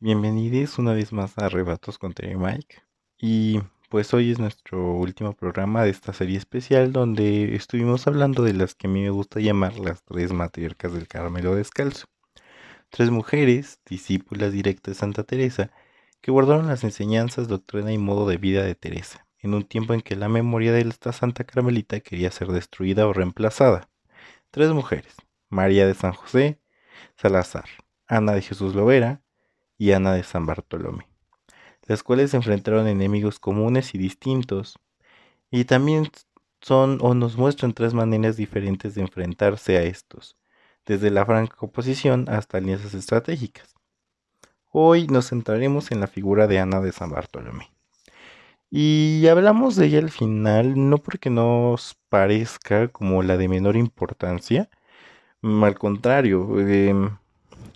Bienvenidos una vez más a Arrebatos con Terry Mike. Y pues hoy es nuestro último programa de esta serie especial donde estuvimos hablando de las que a mí me gusta llamar las tres matriarcas del Carmelo Descalzo. Tres mujeres, discípulas directas de Santa Teresa, que guardaron las enseñanzas, doctrina y modo de vida de Teresa, en un tiempo en que la memoria de esta Santa Carmelita quería ser destruida o reemplazada. Tres mujeres, María de San José, Salazar, Ana de Jesús Lovera y Ana de San Bartolomé, las cuales se enfrentaron enemigos comunes y distintos, y también son o nos muestran tres maneras diferentes de enfrentarse a estos, desde la franca oposición hasta alianzas estratégicas. Hoy nos centraremos en la figura de Ana de San Bartolomé. Y hablamos de ella al final, no porque nos parezca como la de menor importancia, al contrario, eh,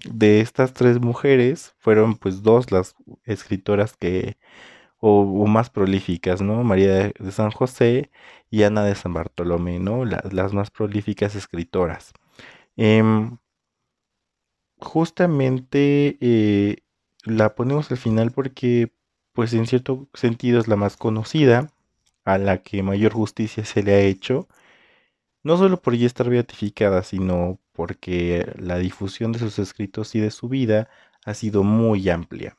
de estas tres mujeres fueron pues dos las escritoras que o, más prolíficas, ¿no? María de San José y Ana de San Bartolomé, ¿no? las más prolíficas escritoras. Em, justamente eh, la ponemos al final porque pues en cierto sentido es la más conocida, a la que mayor justicia se le ha hecho, no solo por ella estar beatificada, sino porque la difusión de sus escritos y de su vida ha sido muy amplia.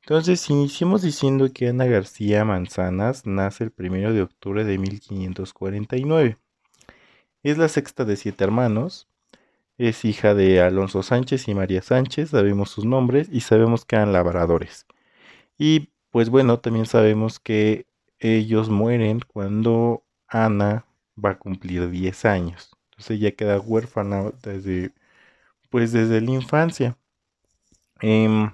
Entonces, iniciemos diciendo que Ana García Manzanas nace el 1 de octubre de 1549. Es la sexta de siete hermanos. Es hija de Alonso Sánchez y María Sánchez, sabemos sus nombres y sabemos que eran labradores. Y pues bueno, también sabemos que ellos mueren cuando Ana va a cumplir 10 años. Entonces ella queda huérfana desde, pues desde la infancia. Em,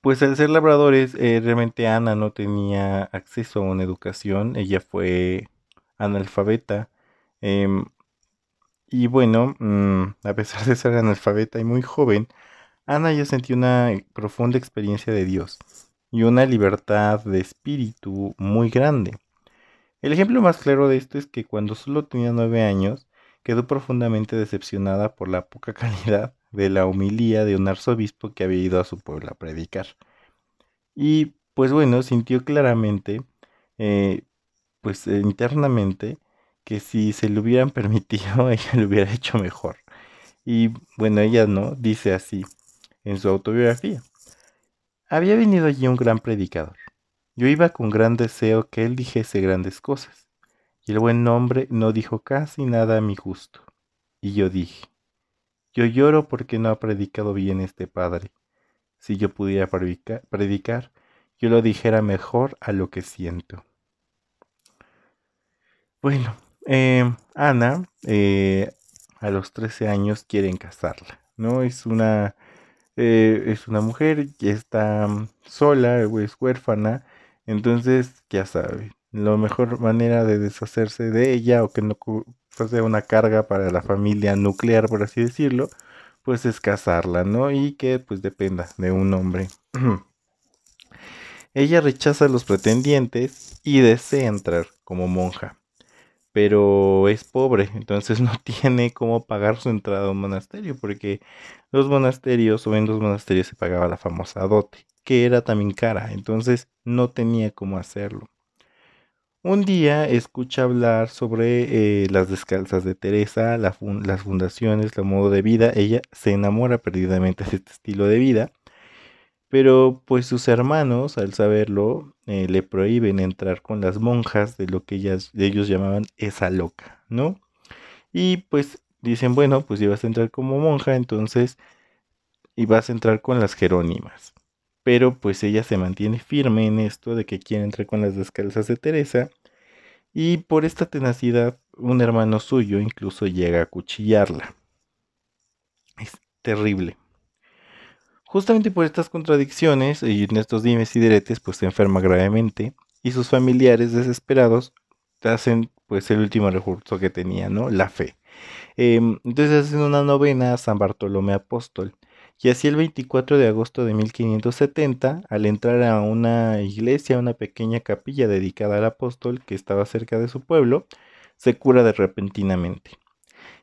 pues al ser labradores, eh, realmente Ana no tenía acceso a una educación, ella fue analfabeta. Em, y bueno, mm, a pesar de ser analfabeta y muy joven, Ana ya sentía una profunda experiencia de Dios y una libertad de espíritu muy grande. El ejemplo más claro de esto es que cuando solo tenía nueve años, quedó profundamente decepcionada por la poca calidad de la humilía de un arzobispo que había ido a su pueblo a predicar. Y pues bueno, sintió claramente, eh, pues internamente, que si se lo hubieran permitido, ella lo hubiera hecho mejor. Y bueno, ella no, dice así en su autobiografía. Había venido allí un gran predicador yo iba con gran deseo que él dijese grandes cosas, y el buen hombre no dijo casi nada a mi gusto. Y yo dije, yo lloro porque no ha predicado bien este padre. Si yo pudiera predicar, yo lo dijera mejor a lo que siento. Bueno, eh, Ana eh, a los 13 años quieren casarla, ¿no? Es una, eh, es una mujer que está mm, sola, es huérfana, entonces, ya sabe, la mejor manera de deshacerse de ella o que no sea una carga para la familia nuclear, por así decirlo, pues es casarla, ¿no? Y que pues dependa de un hombre. ella rechaza a los pretendientes y desea entrar como monja, pero es pobre, entonces no tiene cómo pagar su entrada a un monasterio, porque los monasterios o en los monasterios se pagaba la famosa dote que era también cara, entonces no tenía cómo hacerlo. Un día escucha hablar sobre eh, las descalzas de Teresa, las fundaciones, el modo de vida. Ella se enamora perdidamente de este estilo de vida, pero pues sus hermanos, al saberlo, eh, le prohíben entrar con las monjas de lo que ellas, ellos llamaban esa loca, ¿no? Y pues dicen, bueno, pues ibas a entrar como monja, entonces ibas a entrar con las jerónimas pero pues ella se mantiene firme en esto de que quiere entrar con las descalzas de Teresa y por esta tenacidad un hermano suyo incluso llega a cuchillarla. Es terrible. Justamente por estas contradicciones y en estos dimes y diretes pues se enferma gravemente y sus familiares desesperados hacen pues el último recurso que tenía, ¿no? La fe. Em, entonces hacen una novena a San Bartolomé Apóstol y así el 24 de agosto de 1570, al entrar a una iglesia, una pequeña capilla dedicada al apóstol que estaba cerca de su pueblo, se cura de repentinamente.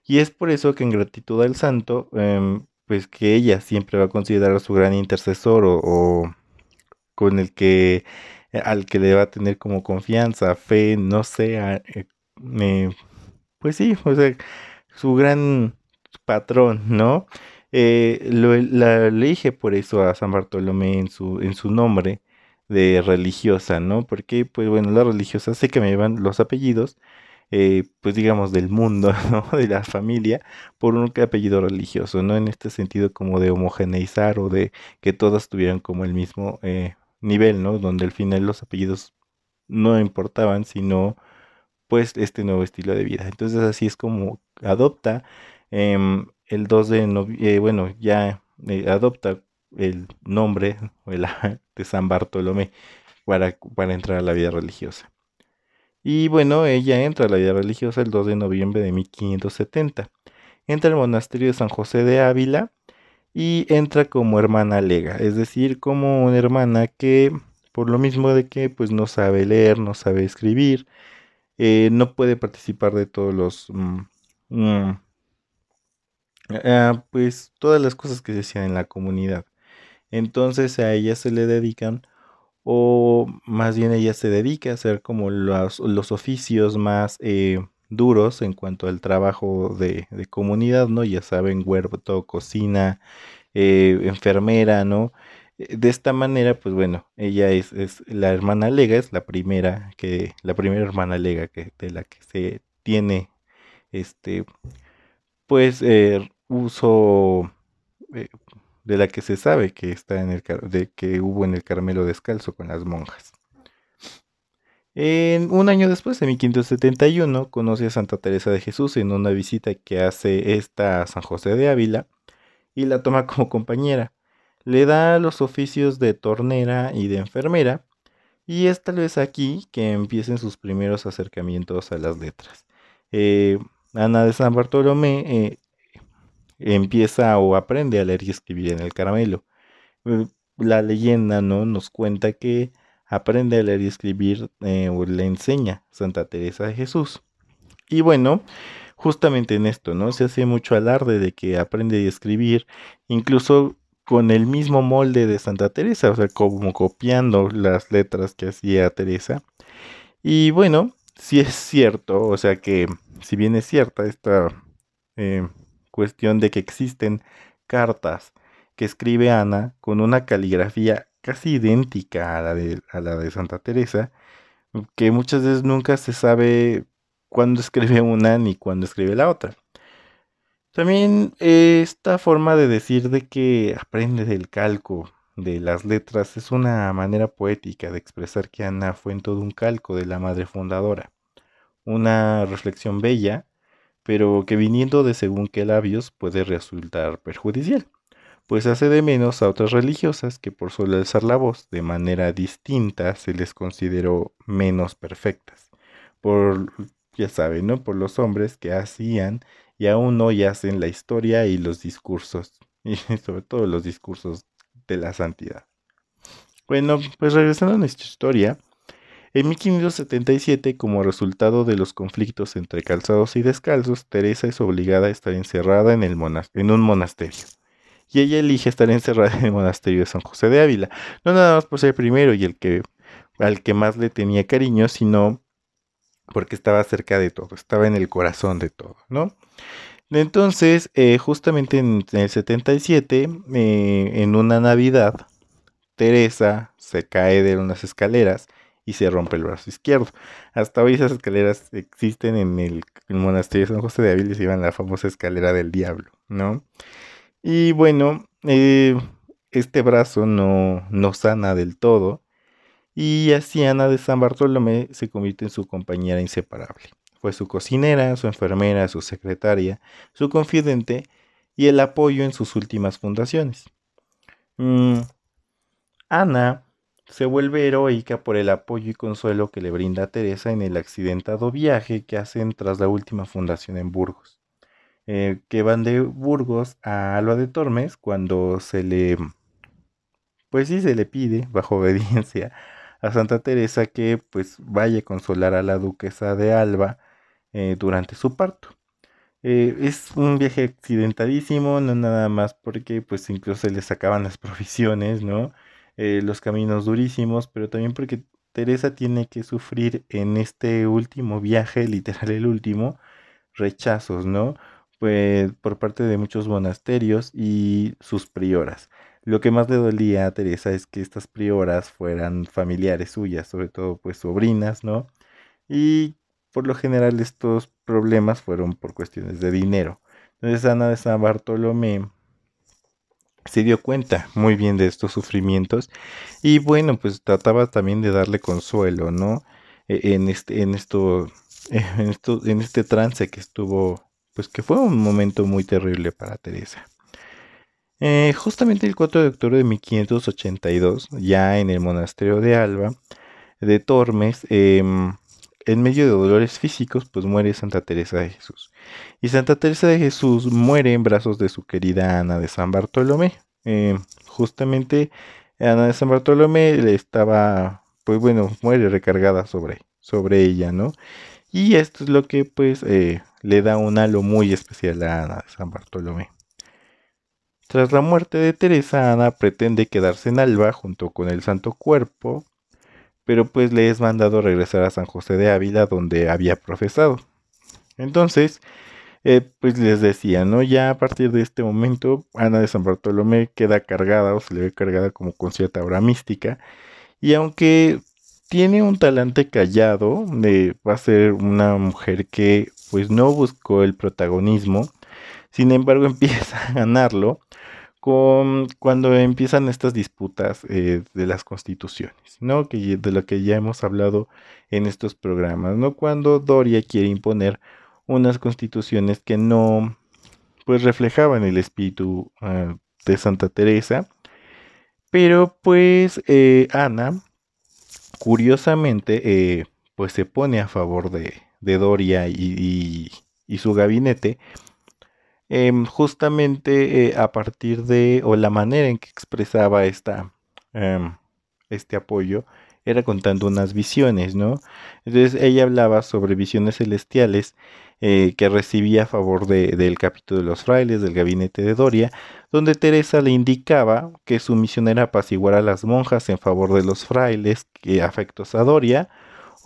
Y es por eso que en gratitud al santo, em, pues que ella siempre va a considerar a su gran intercesor o, con el que al que le va a tener como confianza, fe, no sé, eh, pues sí, o sea, su gran patrón, ¿no? Eh, lo, la elige por eso a San Bartolomé en su, en su nombre de religiosa, ¿no? Porque, pues bueno, la religiosa sé que me llevan los apellidos, eh, pues digamos, del mundo, ¿no? De la familia, por un apellido religioso, ¿no? En este sentido como de homogeneizar o de que todas tuvieran como el mismo eh, nivel, ¿no? Donde al final los apellidos no importaban, sino pues este nuevo estilo de vida. Entonces así es como adopta em, el 2 de noviembre, eh, bueno, ya adopta el nombre de San Bartolomé para, para entrar a la vida religiosa. Y bueno, ella entra a la vida religiosa el 2 de noviembre de 1570. Entra al monasterio de San José de Ávila y entra como hermana lega, es decir, como una hermana que por lo mismo de que pues no sabe leer, no sabe escribir, eh, no puede participar de todos los mm, mm, ah, pues todas las cosas que se hacían en la comunidad. Entonces a ella se le dedican o más bien ella se dedica a hacer como los, los oficios más eh, duros en cuanto al trabajo de, comunidad, ¿no? Ya saben, huerto, cocina, eh, enfermera, ¿no? Eh, de esta manera, pues bueno, ella es, es, la hermana Lega, es la primera que, la primera hermana Lega que, de la que se tiene este pues uso de la que se sabe que está en el de que hubo en el Carmelo descalzo con las monjas. En, un año después, en 1571, conoce a Santa Teresa de Jesús en una visita que hace esta a San José de Ávila y la toma como compañera. Le da los oficios de tornera y de enfermera y es tal vez aquí que empiecen sus primeros acercamientos a las letras. Eh, Ana de San Bartolomé eh, empieza o aprende a leer y escribir en el caramelo. Eh, la leyenda ¿no? nos cuenta que aprende a leer y escribir eh, o le enseña Santa Teresa de Jesús. Y bueno, justamente en esto, ¿no? Se hace mucho alarde de que aprende a escribir, incluso con el mismo molde de Santa Teresa, o sea, como copiando las letras que hacía Teresa. Y bueno, si es cierto, o sea que si bien es cierta esta eh, cuestión de que existen cartas que escribe Ana con una caligrafía casi idéntica a la de, a la de Santa Teresa, que muchas veces nunca se sabe cuándo escribe una ni cuándo escribe la otra. También esta forma de decir de que aprende del calco de las letras es una manera poética de expresar que Ana fue en todo un calco de la madre fundadora. Una reflexión bella pero que viniendo de según qué labios puede resultar perjudicial, pues hace de menos a otras religiosas que por solo alzar la voz de manera distinta se les consideró menos perfectas, por, ya saben, ¿no? Por los hombres que hacían y aún hoy hacen la historia y los discursos, y sobre todo los discursos de la santidad. Bueno, pues regresando a nuestra historia, en 1577, como resultado de los conflictos entre calzados y descalzos, Teresa es obligada a estar encerrada en, un monasterio. Y ella elige estar encerrada en el monasterio de San José de Ávila, no nada más por ser primero y el que al que más le tenía cariño, sino porque estaba cerca de todo, estaba en el corazón de todo, ¿no? Entonces, eh, justamente en, el 77, eh, en una Navidad, Teresa se cae de unas escaleras y se rompe el brazo izquierdo. Hasta hoy esas escaleras existen en el, monasterio de San José de Ávila y se llaman la famosa escalera del diablo, ¿no? Y bueno, eh, este brazo no, no sana del todo y así Ana de San Bartolomé se convierte en su compañera inseparable. Fue su cocinera, su enfermera, su secretaria, su confidente y el apoyo en sus últimas fundaciones. Mm, Ana se vuelve heroica por el apoyo y consuelo que le brinda a Teresa en el accidentado viaje que hacen tras la última fundación en Burgos. Eh, que van de Burgos a Alba de Tormes cuando se le, pues sí, se le pide, bajo obediencia, a Santa Teresa que pues vaya a consolar a la duquesa de Alba eh, durante su parto. Eh, es un viaje accidentadísimo, no nada más porque pues incluso se les sacaban las provisiones, ¿no? Eh, los caminos durísimos, pero también porque Teresa tiene que sufrir en este último viaje, literal el último, rechazos, ¿no? Pues por parte de muchos monasterios y sus prioras. Lo que más le dolía a Teresa es que estas prioras fueran familiares suyas, sobre todo pues sobrinas, ¿no? Y por lo general estos problemas fueron por cuestiones de dinero. Entonces Ana de San Bartolomé se dio cuenta muy bien de estos sufrimientos y bueno, pues trataba también de darle consuelo, ¿no? E, en este, en esto, en esto, en este trance que estuvo, pues que fue un momento muy terrible para Teresa. Eh, justamente el 4 de octubre de 1582, ya en el monasterio de Alba, de Tormes, em, en medio de dolores físicos, pues muere Santa Teresa de Jesús. Y Santa Teresa de Jesús muere en brazos de su querida Ana de San Bartolomé. Eh, justamente Ana de San Bartolomé le estaba, pues bueno, muere recargada sobre, sobre ella, ¿no? Y esto es lo que pues eh, le da un halo muy especial a Ana de San Bartolomé. Tras la muerte de Teresa, Ana pretende quedarse en Alba junto con el Santo Cuerpo pero pues le es mandado regresar a San José de Ávila donde había profesado. Entonces, eh, pues les decía, ¿no? Ya a partir de este momento, Ana de San Bartolomé queda cargada o se le ve cargada como con cierta obra mística. Y aunque tiene un talante callado, de, va a ser una mujer que pues no buscó el protagonismo, sin embargo empieza a ganarlo cuando empiezan estas disputas eh, de las constituciones, ¿no? Que, de lo que ya hemos hablado en estos programas, ¿no? Cuando Doria quiere imponer unas constituciones que no, pues, reflejaban el espíritu ah, de Santa Teresa, pero pues eh, Ana, curiosamente, eh, pues se pone a favor de, Doria y su gabinete, Em, justamente eh, a partir de, o la manera en que expresaba esta, em, este apoyo, era contando unas visiones, ¿no? Entonces ella hablaba sobre visiones celestiales eh, que recibía a favor del capítulo de los frailes del gabinete de Doria, donde Teresa le indicaba que su misión era apaciguar a las monjas en favor de los frailes que afectos a Doria,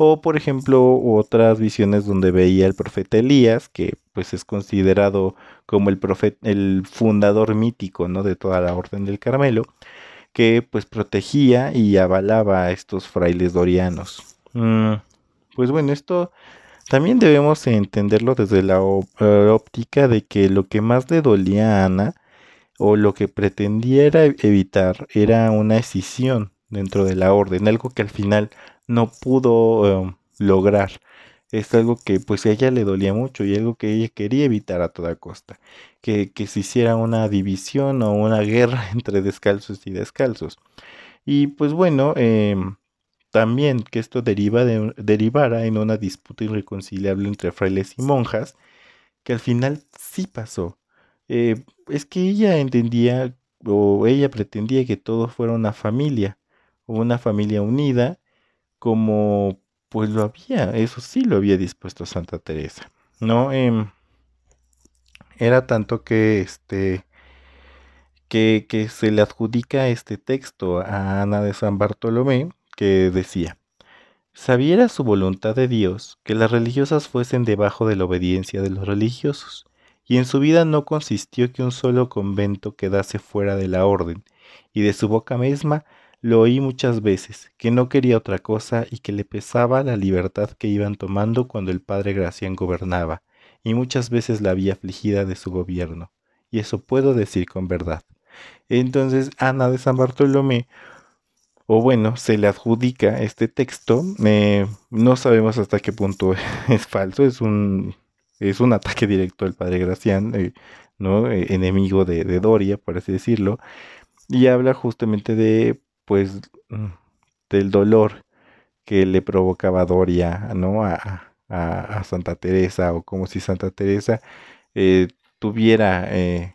o por ejemplo otras visiones donde veía el profeta Elías, que pues es considerado como el profeta, el fundador mítico, ¿no? de toda la orden del Carmelo, que pues protegía y avalaba a estos frailes dorianos. Mm, pues bueno, esto también debemos entenderlo desde la óptica de que lo que más le dolía a Ana o lo que pretendía evitar era una escisión dentro de la orden, algo que al final no pudo em, lograr. Es algo que pues a ella le dolía mucho y algo que ella quería evitar a toda costa. Que, se hiciera una división o una guerra entre descalzos y descalzos. Y pues bueno, em, también que esto deriva de, derivara en una disputa irreconciliable entre frailes y monjas, que al final sí pasó. Eh, es que ella entendía o ella pretendía que todo fuera una familia, una familia unida como pues lo había, eso sí lo había dispuesto Santa Teresa, ¿no? Em, era tanto que este que, que se le adjudica este texto a Ana de San Bartolomé que decía Sabiera su voluntad de Dios que las religiosas fuesen debajo de la obediencia de los religiosos, y en su vida no consistió que un solo convento quedase fuera de la orden, y de su boca misma lo oí muchas veces, que no quería otra cosa y que le pesaba la libertad que iban tomando cuando el padre Gracián gobernaba, y muchas veces la había afligida de su gobierno, y eso puedo decir con verdad. Entonces Ana de San Bartolomé, o bueno, se le adjudica este texto, no sabemos hasta qué punto es falso, es un, es un ataque directo al padre Gracián, eh, ¿no? Eh, enemigo de, de Doria, por así decirlo, y habla justamente de pues del dolor que le provocaba Doria, ¿no? A, Santa Teresa o como si Santa Teresa eh, tuviera eh,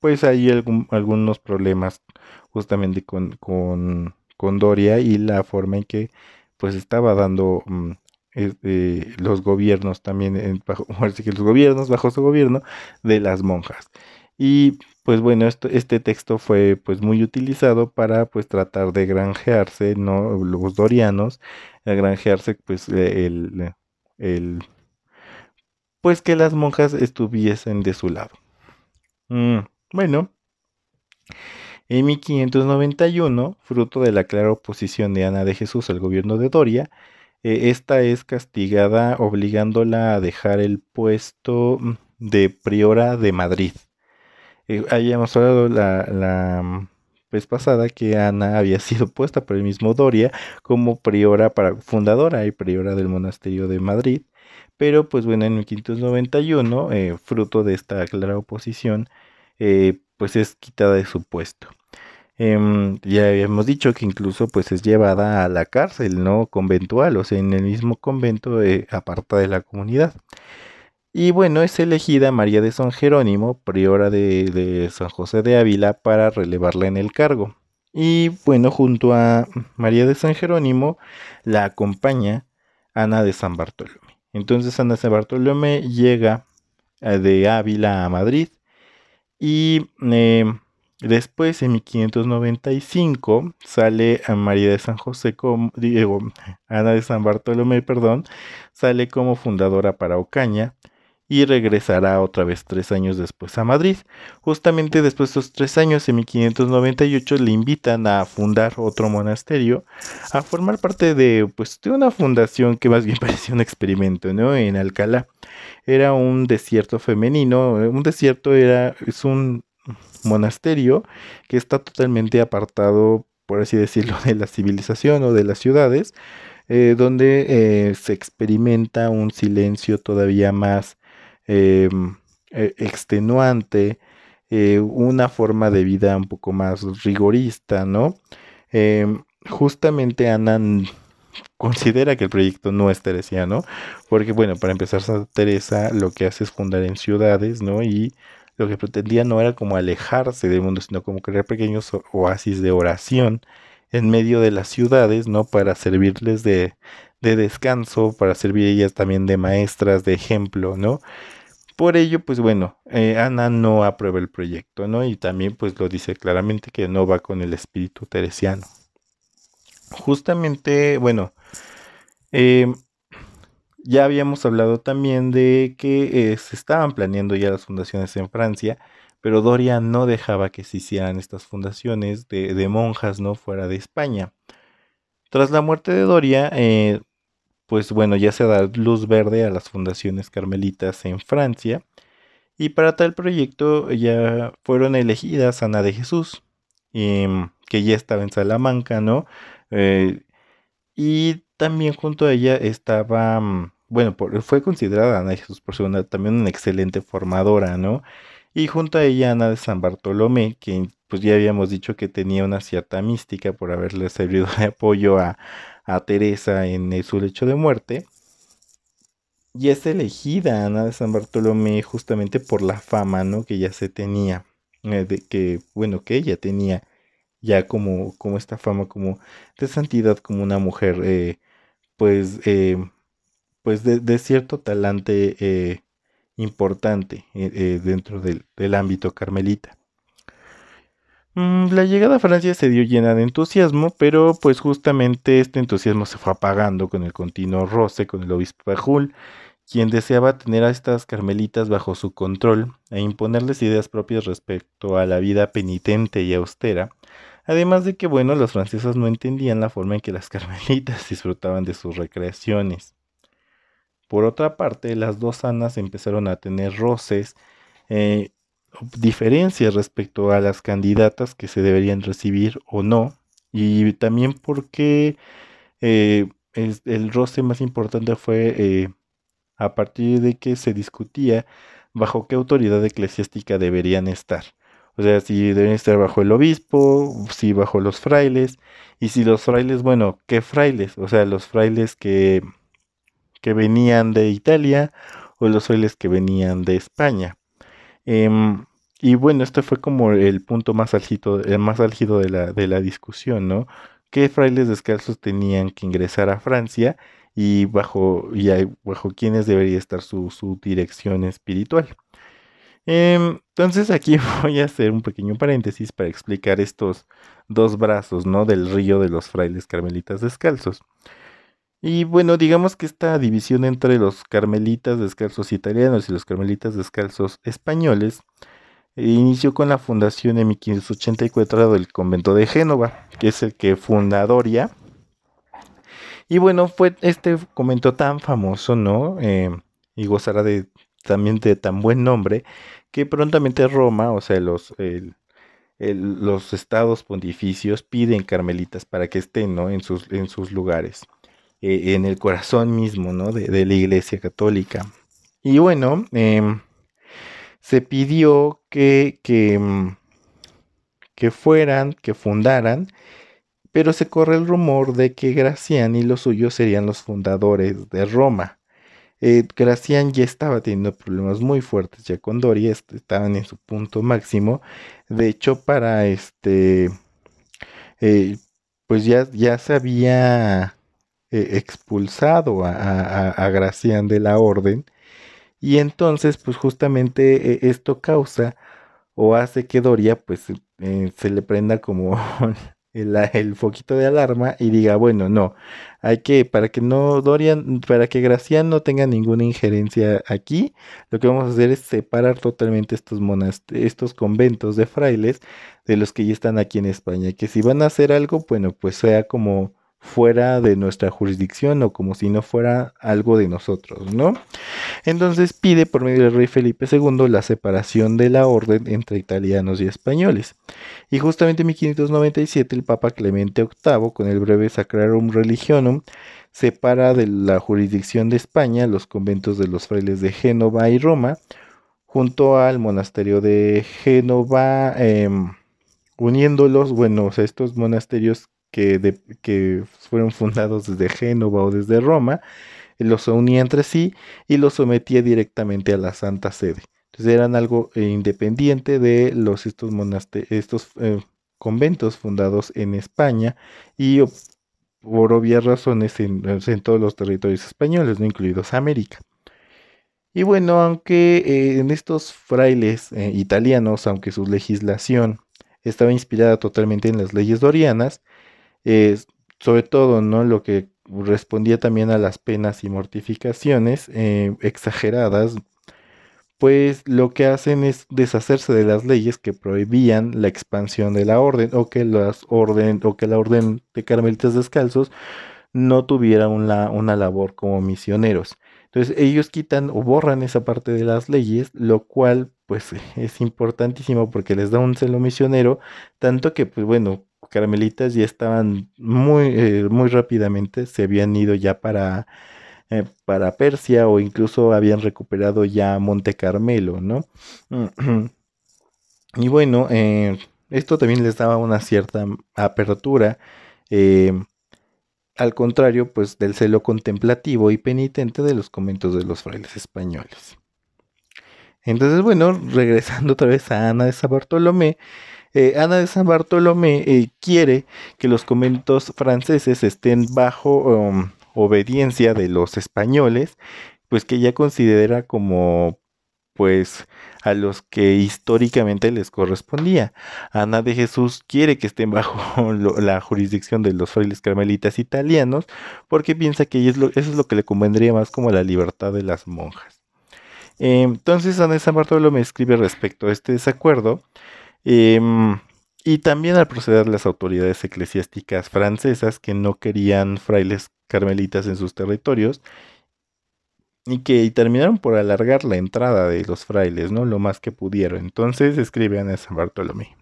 pues ahí algunos problemas justamente con, con, Doria y la forma en que pues estaba dando mm, este, los gobiernos también, bajo, que los gobiernos bajo su gobierno de las monjas. Y pues bueno, este texto fue pues muy utilizado para pues tratar de granjearse, ¿no? Los dorianos, a granjearse pues el, el, pues que las monjas estuviesen de su lado. Mm, bueno, en 1591, fruto de la clara oposición de Ana de Jesús al gobierno de Doria, eh, esta es castigada obligándola a dejar el puesto de priora de Madrid. Eh, habíamos hablado la, mm, vez pasada que Ana había sido puesta por el mismo Doria como priora para, fundadora y priora del monasterio de Madrid, pero pues bueno, en 1591, eh, fruto de esta clara oposición, pues es quitada de su puesto. Em, ya habíamos dicho que incluso pues es llevada a la cárcel, ¿no? Conventual, o sea, en el mismo convento eh, aparta de la comunidad. Y bueno, es elegida María de San Jerónimo, priora de, San José de Ávila, para relevarla en el cargo. Y bueno, junto a María de San Jerónimo la acompaña Ana de San Bartolomé. Entonces Ana de San Bartolomé llega eh, de Ávila a Madrid y em, Después, en 1595, sale a María de San José como, digo, Ana de San Bartolomé, perdón, sale como fundadora para Ocaña y regresará otra vez tres años después a Madrid. Justamente después de esos tres años, en 1598, le invitan a fundar otro monasterio, a formar parte de, pues, de una fundación que más bien parecía un experimento, ¿no? En Alcalá. Era un desierto femenino, un desierto era, es un monasterio que está totalmente apartado, por así decirlo, de la civilización o de las ciudades, eh, donde eh, se experimenta un silencio todavía más em, e, extenuante, eh, una forma de vida un poco más rigorista, ¿no? Em, justamente Ana considera que el proyecto no es teresiano, porque bueno, para empezar, Santa Teresa lo que hace es fundar en ciudades, ¿no? Y lo que pretendía no era como alejarse del mundo, sino como crear pequeños oasis de oración en medio de las ciudades, ¿no? Para servirles de, descanso, para servir ellas también de maestras, de ejemplo, ¿no? Por ello, pues bueno, eh, Ana no aprueba el proyecto, ¿no? Y también pues lo dice claramente que no va con el espíritu teresiano. Justamente, bueno, eh, ya habíamos hablado también de que eh, se estaban planeando ya las fundaciones en Francia, pero Doria no dejaba que se hicieran estas fundaciones de, monjas, ¿no? Fuera de España. Tras la muerte de Doria, eh, pues bueno, ya se da luz verde a las fundaciones carmelitas en Francia. Y para tal proyecto ya fueron elegidas Ana de Jesús, em, que ya estaba en Salamanca, ¿no? Eh, y también junto a ella estaba mm, bueno, fue considerada Ana de Jesús por ser también una excelente formadora, ¿no? Y junto a ella Ana de San Bartolomé, que pues ya habíamos dicho que tenía una cierta mística por haberle servido de apoyo a, Teresa en su lecho de muerte. Y es elegida Ana de San Bartolomé justamente por la fama, ¿no? Que ya se tenía, eh, de que, bueno, que ella tenía ya como, como esta fama como de santidad, como una mujer, eh, pues, eh, pues de, cierto talante eh, importante eh, eh, dentro del, ámbito carmelita. Mm, la llegada a Francia se dio llena de entusiasmo, pero pues justamente este entusiasmo se fue apagando con el continuo roce con el obispo Pajul, quien deseaba tener a estas carmelitas bajo su control e imponerles ideas propias respecto a la vida penitente y austera, además de que, bueno, los franceses no entendían la forma en que las carmelitas disfrutaban de sus recreaciones. Por otra parte, las dos Anas empezaron a tener roces, eh, diferencias respecto a las candidatas que se deberían recibir o no, y también porque eh, el roce más importante fue eh, a partir de que se discutía bajo qué autoridad eclesiástica deberían estar. O sea, si deben estar bajo el obispo, si bajo los frailes, y si los frailes, bueno, ¿qué frailes? O sea, los frailes que que venían de Italia o los frailes que venían de España. Em, y bueno, este fue como el punto más álgido, el más de la, de la discusión, ¿no? ¿Qué frailes descalzos tenían que ingresar a Francia y bajo, y bajo quienes debería estar su, su dirección espiritual. Em, entonces aquí voy a hacer un pequeño paréntesis para explicar estos dos brazos, ¿no? Del río de los frailes carmelitas descalzos. Y bueno, digamos que esta división entre los carmelitas descalzos italianos y los carmelitas descalzos españoles eh, inició con la fundación en 1584 del convento de Génova, que es el que fundadoria. Y bueno, fue este convento tan famoso, ¿no? Eh, y gozará de, también de tan buen nombre, que prontamente Roma, o sea, los, los estados pontificios piden carmelitas para que estén, ¿no? En sus, en sus lugares. Eh, en el corazón mismo ¿no? de, la Iglesia Católica. Y bueno, em, se pidió que, mm, que, fueran, que fundaran, pero se corre el rumor de que Gracián y los suyos serían los fundadores de Roma. Eh, Gracián ya estaba teniendo problemas muy fuertes ya con Doria, estaban en su punto máximo. De hecho, para este, eh, pues ya, ya se había eh, expulsado a, Gracián de la orden. Y entonces, pues justamente eh, esto causa o hace que Doria, pues eh, se le prenda como el, el, foquito de alarma y diga, bueno, no, hay que, para que no, Dorian, para que Gracián no tenga ninguna injerencia aquí, lo que vamos a hacer es separar totalmente estos estos conventos de frailes de los que ya están aquí en España, que si van a hacer algo, bueno, pues sea como fuera de nuestra jurisdicción o como si no fuera algo de nosotros, ¿no? Entonces pide por medio del rey Felipe II la separación de la orden entre italianos y españoles. Y justamente en 1597 el Papa Clemente VIII, con el breve Sacrarum Religionum, separa de la jurisdicción de España los conventos de los frailes de Génova y Roma, junto al monasterio de Génova, em, uniéndolos, bueno, estos monasterios que, fueron fundados desde Génova o desde Roma, los unía entre sí y los sometía directamente a la Santa Sede. Entonces eran algo eh, independiente de los estos estos eh, conventos fundados en España y por obvias razones en, todos los territorios españoles, no incluidos América. Y bueno, aunque eh, en estos frailes italianos, aunque su legislación estaba inspirada totalmente en las leyes dorianas, sobre todo, ¿no? Lo que respondía también a las penas y mortificaciones eh, exageradas, pues lo que hacen es deshacerse de las leyes que prohibían la expansión de la orden o que las orden o que la orden de carmelitas descalzos no tuviera una, una labor como misioneros. Entonces ellos quitan o borran esa parte de las leyes, lo cual pues es importantísimo porque les da un celo misionero, tanto que pues bueno, carmelitas ya estaban muy, eh, muy rápidamente, se habían ido ya para, eh, para Persia o incluso habían recuperado ya Monte Carmelo, ¿no? y bueno, eh, esto también les daba una cierta apertura, al contrario, pues del celo contemplativo y penitente de los conventos de los frailes españoles. Entonces, bueno, regresando otra vez a Ana de San Bartolomé, eh, Ana de San Bartolomé eh, quiere que los conventos franceses estén bajo um, obediencia de los españoles, pues que ella considera como pues a los que históricamente les correspondía. Ana de Jesús quiere que estén bajo la jurisdicción de los frailes carmelitas italianos porque piensa que eso es lo que le convendría más como la libertad de las monjas. entonces Ana de San Bartolomé escribe respecto a este desacuerdo Em, y también al proceder las autoridades eclesiásticas francesas que no querían frailes carmelitas en sus territorios y que terminaron por alargar la entrada de los frailes, ¿no? Lo más que pudieron. Entonces escriben a San Bartolomé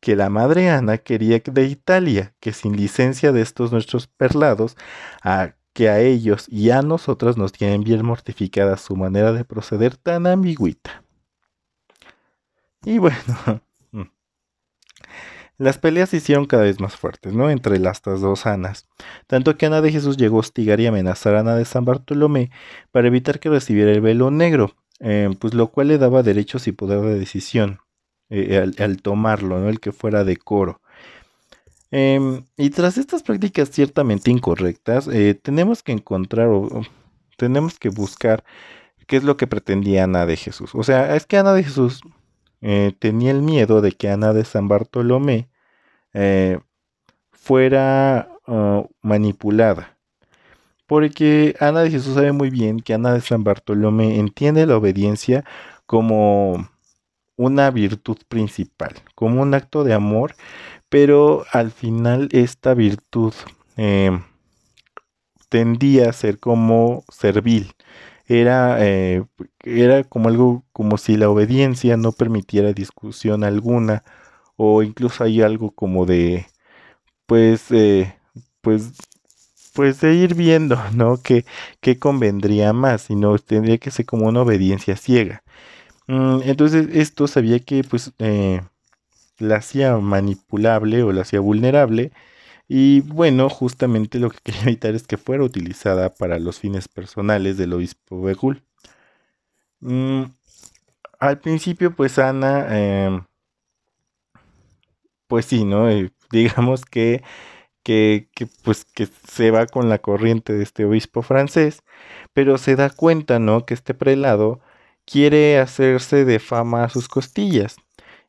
que la madre Ana quería de Italia, que sin licencia de estos nuestros perlados, a que a ellos y a nosotros nos tienen bien mortificada su manera de proceder tan ambigüita. Y bueno, Las peleas se hicieron cada vez más fuertes, ¿no? Entre las dos Anas. Tanto que Ana de Jesús llegó a hostigar y amenazar a Ana de San Bartolomé para evitar que recibiera el velo negro, eh, pues lo cual le daba derechos y poder de decisión eh, al, tomarlo, ¿no? El que fuera de coro. Em, y tras estas prácticas ciertamente incorrectas, eh, tenemos que encontrar o tenemos que buscar qué es lo que pretendía Ana de Jesús. O sea, es que Ana de Jesús eh, tenía el miedo de que Ana de San Bartolomé eh, fuera ah, manipulada. Porque Ana de Jesús sabe muy bien que Ana de San Bartolomé entiende la obediencia como una virtud principal, como un acto de amor, pero al final esta virtud em, tendía a ser como servil. Era, eh, era como algo como si la obediencia no permitiera discusión alguna o incluso hay algo como de pues eh, pues pues de ir viendo no que, convendría más sino tendría que ser como una obediencia ciega. Mm, entonces esto sabía que pues eh, la hacía manipulable o la hacía vulnerable y bueno, justamente lo que quería evitar es que fuera utilizada para los fines personales del obispo Begul. Mm, al principio, pues Ana, em, pues sí, ¿no? Digamos que, que, pues, que se va con la corriente de este obispo francés, pero se da cuenta, ¿no? Que este prelado quiere hacerse de fama a sus costillas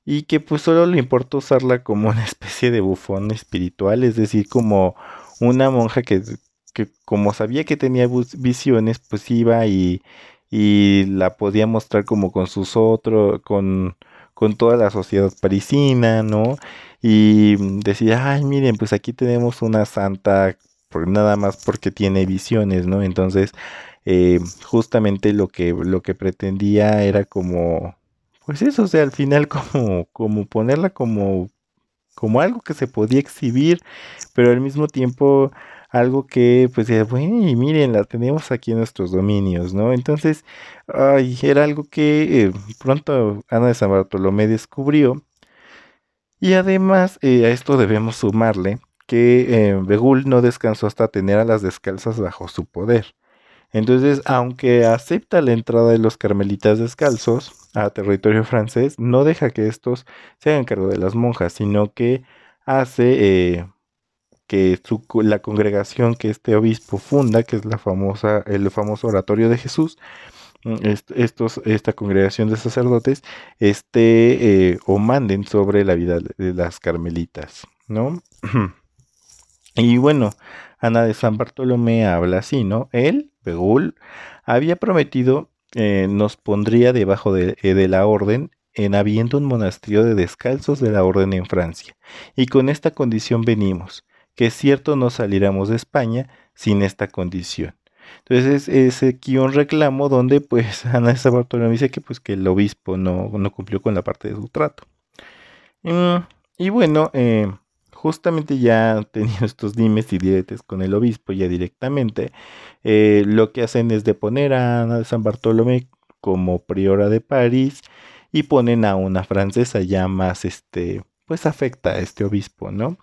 y que pues solo le importa usarla como una especie de bufón espiritual, es decir, como una monja que, que como sabía que tenía visiones, pues iba y, y la podía mostrar como con sus otros, con, con toda la sociedad parisina, ¿no? Y decía, ay, miren, pues aquí tenemos una santa, por, nada más porque tiene visiones, ¿no? Entonces, eh, justamente lo que, lo que pretendía era como pues eso, o sea, al final como, como ponerla como, como algo que se podía exhibir, pero al mismo tiempo algo que, pues, bueno, y miren, la tenemos aquí en nuestros dominios, ¿no? Entonces, ay, era algo que eh, pronto Ana de San Bartolomé descubrió. Y además, eh, a esto debemos sumarle que eh, Begul no descansó hasta tener a las descalzas bajo su poder. Entonces, aunque acepta la entrada de los carmelitas descalzos a territorio francés, no deja que estos se hagan cargo de las monjas, sino que hace eh, que la congregación que este obispo funda, que es la famosa, el famoso oratorio de Jesús, mm, estos, esta congregación de sacerdotes, esté eh, o manden sobre la vida de las carmelitas, ¿no? y bueno, Ana de San Bartolomé habla así, ¿no? Él, Begul, había prometido eh, nos pondría debajo de, eh, de, la orden en habiendo un monasterio de descalzos de la orden en Francia. Y con esta condición venimos, que es cierto no saliéramos de España sin esta condición. Entonces es, aquí un reclamo donde pues Ana de San Bartolomé dice que pues que el obispo no, no cumplió con la parte de su trato. Mm, y bueno, eh, justamente ya teniendo estos dimes y diretes con el obispo ya directamente, eh, lo que hacen es deponer a Ana de San Bartolomé como priora de París y ponen a una francesa ya más, este, pues afecta a este obispo, ¿no?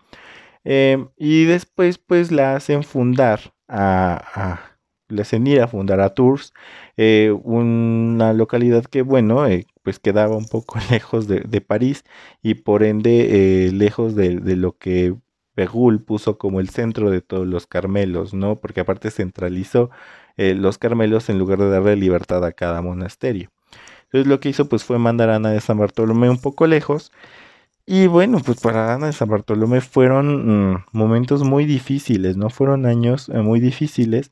Em, y después pues la hacen fundar a, le hacen ir a fundar a Tours, eh, una localidad que, bueno, eh, pues quedaba un poco lejos de, París y por ende eh, lejos de, lo que Begul puso como el centro de todos los Carmelos, ¿no? Porque aparte centralizó los Carmelos en lugar de darle libertad a cada monasterio. Entonces lo que hizo pues fue mandar a Ana de San Bartolomé un poco lejos. Y bueno, pues para Ana de San Bartolomé fueron mm, momentos muy difíciles, ¿no? Fueron años eh, muy difíciles,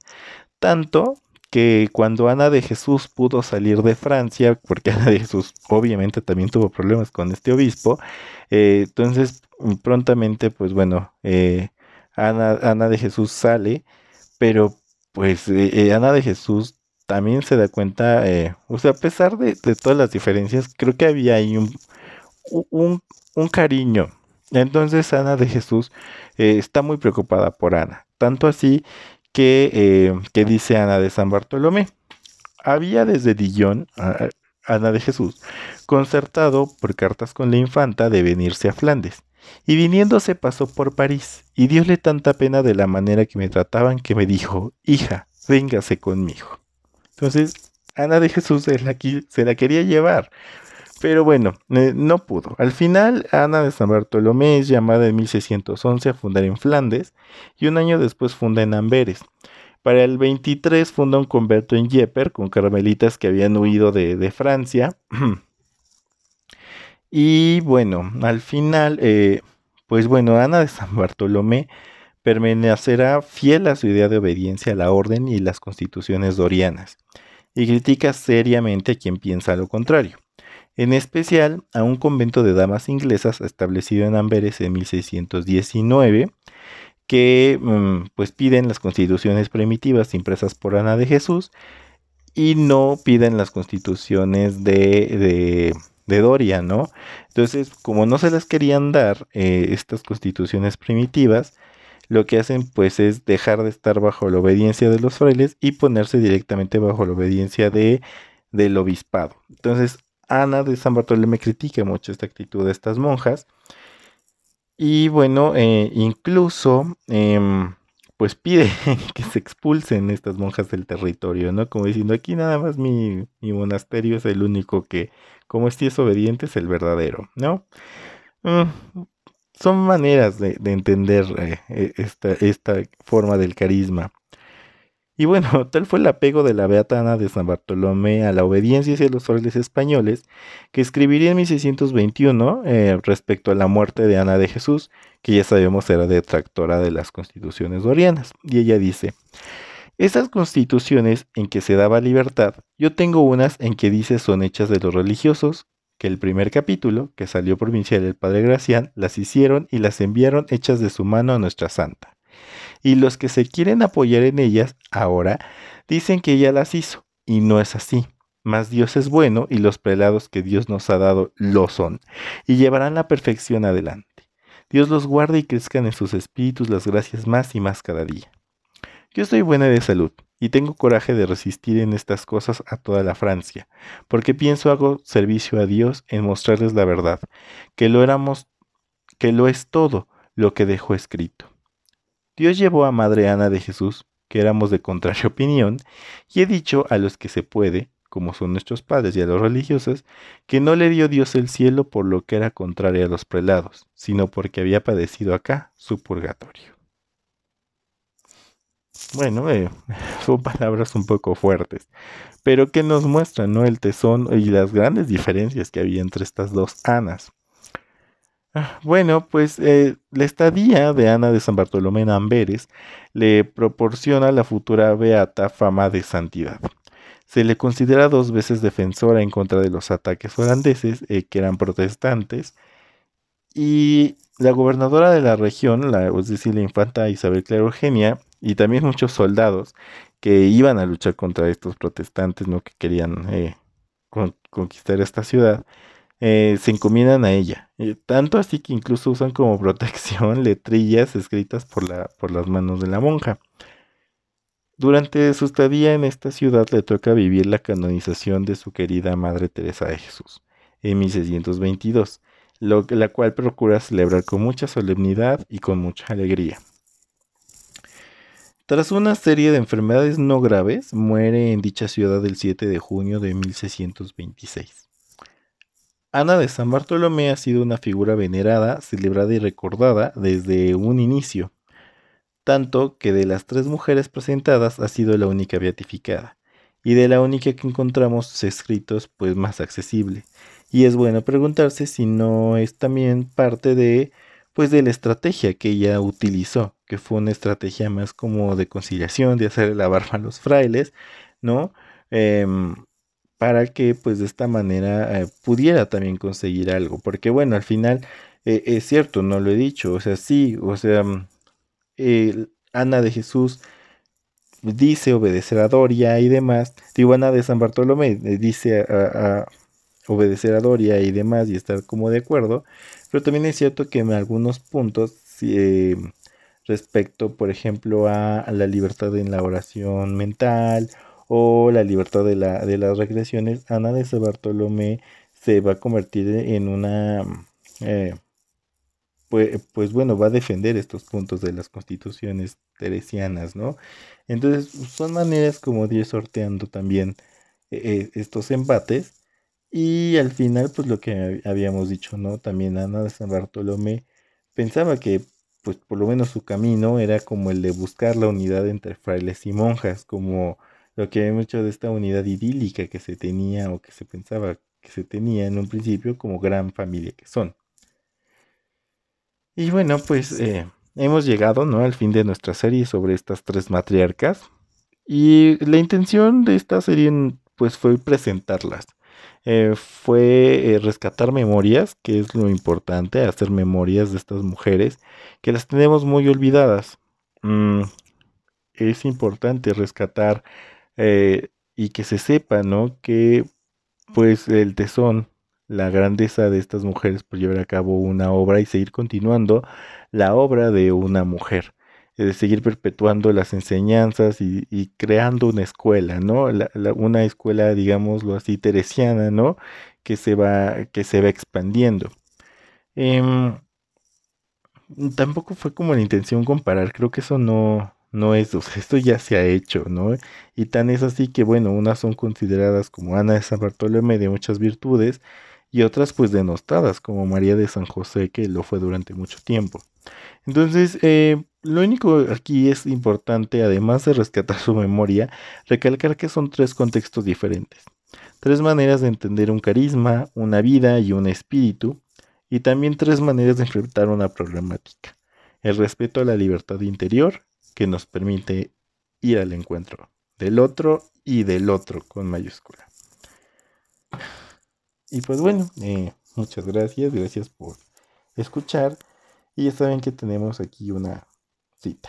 tanto que cuando Ana de Jesús pudo salir de Francia, porque Ana de Jesús obviamente también tuvo problemas con este obispo, eh, entonces prontamente, pues bueno, eh, Ana, de Jesús sale, pero pues eh, Ana de Jesús también se da cuenta, o sea, a pesar de, todas las diferencias, creo que había ahí un, un, un cariño. Entonces Ana de Jesús está muy preocupada por Ana, tanto así eh, que, dice Ana de San Bartolomé. Había desde Dillon, Ana de Jesús, concertado por cartas con la infanta de venirse a Flandes. Y viniéndose pasó por París, y diosle tanta pena de la manera que me trataban que me dijo, hija, véngase conmigo. Entonces, Ana de Jesús se la quería llevar, Pero bueno, eh, no pudo. Al final, Ana de San Bartolomé es llamada en 1611 a fundar en Flandes y un año después funda en Amberes. Para el 23 funda un convento en Yepper con carmelitas que habían huido de, Francia. y bueno, al final, eh, pues bueno, Ana de San Bartolomé permanecerá fiel a su idea de obediencia a la orden y las constituciones dorianas, y critica seriamente a quien piensa lo contrario en especial a un convento de damas inglesas establecido en Amberes en 1619, que mm, pues piden las constituciones primitivas impresas por Ana de Jesús y no piden las constituciones de, de, Doria, ¿no? Entonces, como no se las querían dar eh, estas constituciones primitivas, lo que hacen pues es dejar de estar bajo la obediencia de los frailes y ponerse directamente bajo la obediencia de, del obispado. Entonces, Ana de San Bartolomé critica mucho esta actitud de estas monjas. Y bueno, eh, incluso em, pues pide que se expulsen estas monjas del territorio, ¿no? Como diciendo, aquí nada más mi, monasterio es el único que, como si es obediente, es el verdadero, ¿no? Mm, son maneras de, entender eh, e, esta forma del carisma. Y bueno, tal fue el apego de la Beata Ana de San Bartolomé a la obediencia hacia los órdenes españoles, que escribiría en 1621 eh, respecto a la muerte de Ana de Jesús, que ya sabemos era detractora de las constituciones dorianas. Y ella dice, esas constituciones en que se daba libertad, yo tengo unas en que dice son hechas de los religiosos, que el primer capítulo, que salió provincial el padre Gracián, las hicieron y las enviaron hechas de su mano a nuestra santa y los que se quieren apoyar en ellas ahora dicen que ella las hizo, y no es así. Mas Dios es bueno y los prelados que Dios nos ha dado lo son, y llevarán la perfección adelante. Dios los guarde y crezcan en sus espíritus las gracias más y más cada día. Yo estoy buena de salud y tengo coraje de resistir en estas cosas a toda la Francia, porque pienso hago servicio a Dios en mostrarles la verdad, que lo éramos, que lo es todo lo que dejó escrito. Dios llevó a Madre Ana de Jesús, que éramos de contraria opinión, y he dicho a los que se puede, como son nuestros padres y a los religiosos, que no le dio Dios el cielo por lo que era contrario a los prelados, sino porque había padecido acá su purgatorio. Bueno, eh, son palabras un poco fuertes, pero que nos muestran ¿no? el tesón y las grandes diferencias que había entre estas dos Anas. Bueno, pues eh, la estadía de Ana de San Bartolomé en Amberes le proporciona a la futura beata fama de santidad. Se le considera dos veces defensora en contra de los ataques holandeses, eh, que eran protestantes, y la gobernadora de la región, la, es decir, la infanta Isabel Clara Eugenia, y también muchos soldados que iban a luchar contra estos protestantes, ¿no? que querían eh, conquistar esta ciudad, eh, se encomiendan a ella. Eh, tanto así que incluso usan como protección letrillas escritas por, la, por las manos de la monja. Durante su estadía en esta ciudad le toca vivir la canonización de su querida Madre Teresa de Jesús en 1622, lo, la cual procura celebrar con mucha solemnidad y con mucha alegría. Tras una serie de enfermedades no graves, muere en dicha ciudad el 7 de junio de 1626. Ana de San Bartolomé ha sido una figura venerada, celebrada y recordada desde un inicio, tanto que de las tres mujeres presentadas ha sido la única beatificada, y de la única que encontramos sus escritos pues más accesible. Y es bueno preguntarse si no es también parte de pues de la estrategia que ella utilizó, que fue una estrategia más como de conciliación, de hacer la barba a los frailes, ¿no? Em, para que pues de esta manera eh, pudiera también conseguir algo. Porque bueno, al final eh, es cierto, no lo he dicho, o sea, sí, o sea, mm, Ana de Jesús dice obedecer a Doria y demás, digo Ana de San Bartolomé eh, dice obedecer a Doria y demás y estar como de acuerdo, pero también es cierto que en algunos puntos respecto, por ejemplo, a, a la libertad en la oración mental o la libertad de, la, de las regresiones, Ana de San Bartolomé se va a convertir en una, eh, pues, bueno, va a defender estos puntos de las constituciones teresianas, ¿no? Entonces, son maneras como de ir sorteando también eh, eh, estos embates Y al final, pues lo que habíamos dicho, ¿no? También Ana de San Bartolomé pensaba que, pues por lo menos su camino era como el de buscar la unidad entre frailes y monjas, como lo que habíamos dicho de esta unidad idílica que se tenía o que se pensaba que se tenía en un principio como gran familia que son. Y bueno, pues eh, hemos llegado ¿no? al fin de nuestra serie sobre estas tres matriarcas. Y la intención de esta serie pues fue presentarlas. Eh, fue eh, rescatar memorias, que es lo importante, hacer memorias de estas mujeres, que las tenemos muy olvidadas. Mm, es importante rescatar y que se sepa, ¿no? Que pues el tesón la grandeza de estas mujeres por llevar a cabo una obra y seguir continuando la obra de una mujer, de seguir perpetuando las enseñanzas y, creando una escuela, ¿no? una escuela, digámoslo así, teresiana, ¿no? Que se va, que se va expandiendo. Em, tampoco fue como la intención comparar, creo que eso no, no es, esto ya se ha hecho, ¿no? Y tan es así que, bueno, unas son consideradas como Ana de San Bartolomé de muchas virtudes y otras pues denostadas, como María de San José, que lo fue durante mucho tiempo. Entonces, eh, lo único aquí es importante, además de rescatar su memoria, recalcar que son tres contextos diferentes. Tres maneras de entender un carisma, una vida y un espíritu, y también tres maneras de enfrentar una problemática. El respeto a la libertad interior, que nos permite ir al encuentro del otro y del otro con mayúscula. Y pues bueno, eh, muchas gracias, gracias por escuchar. Y ya saben que tenemos aquí una cita.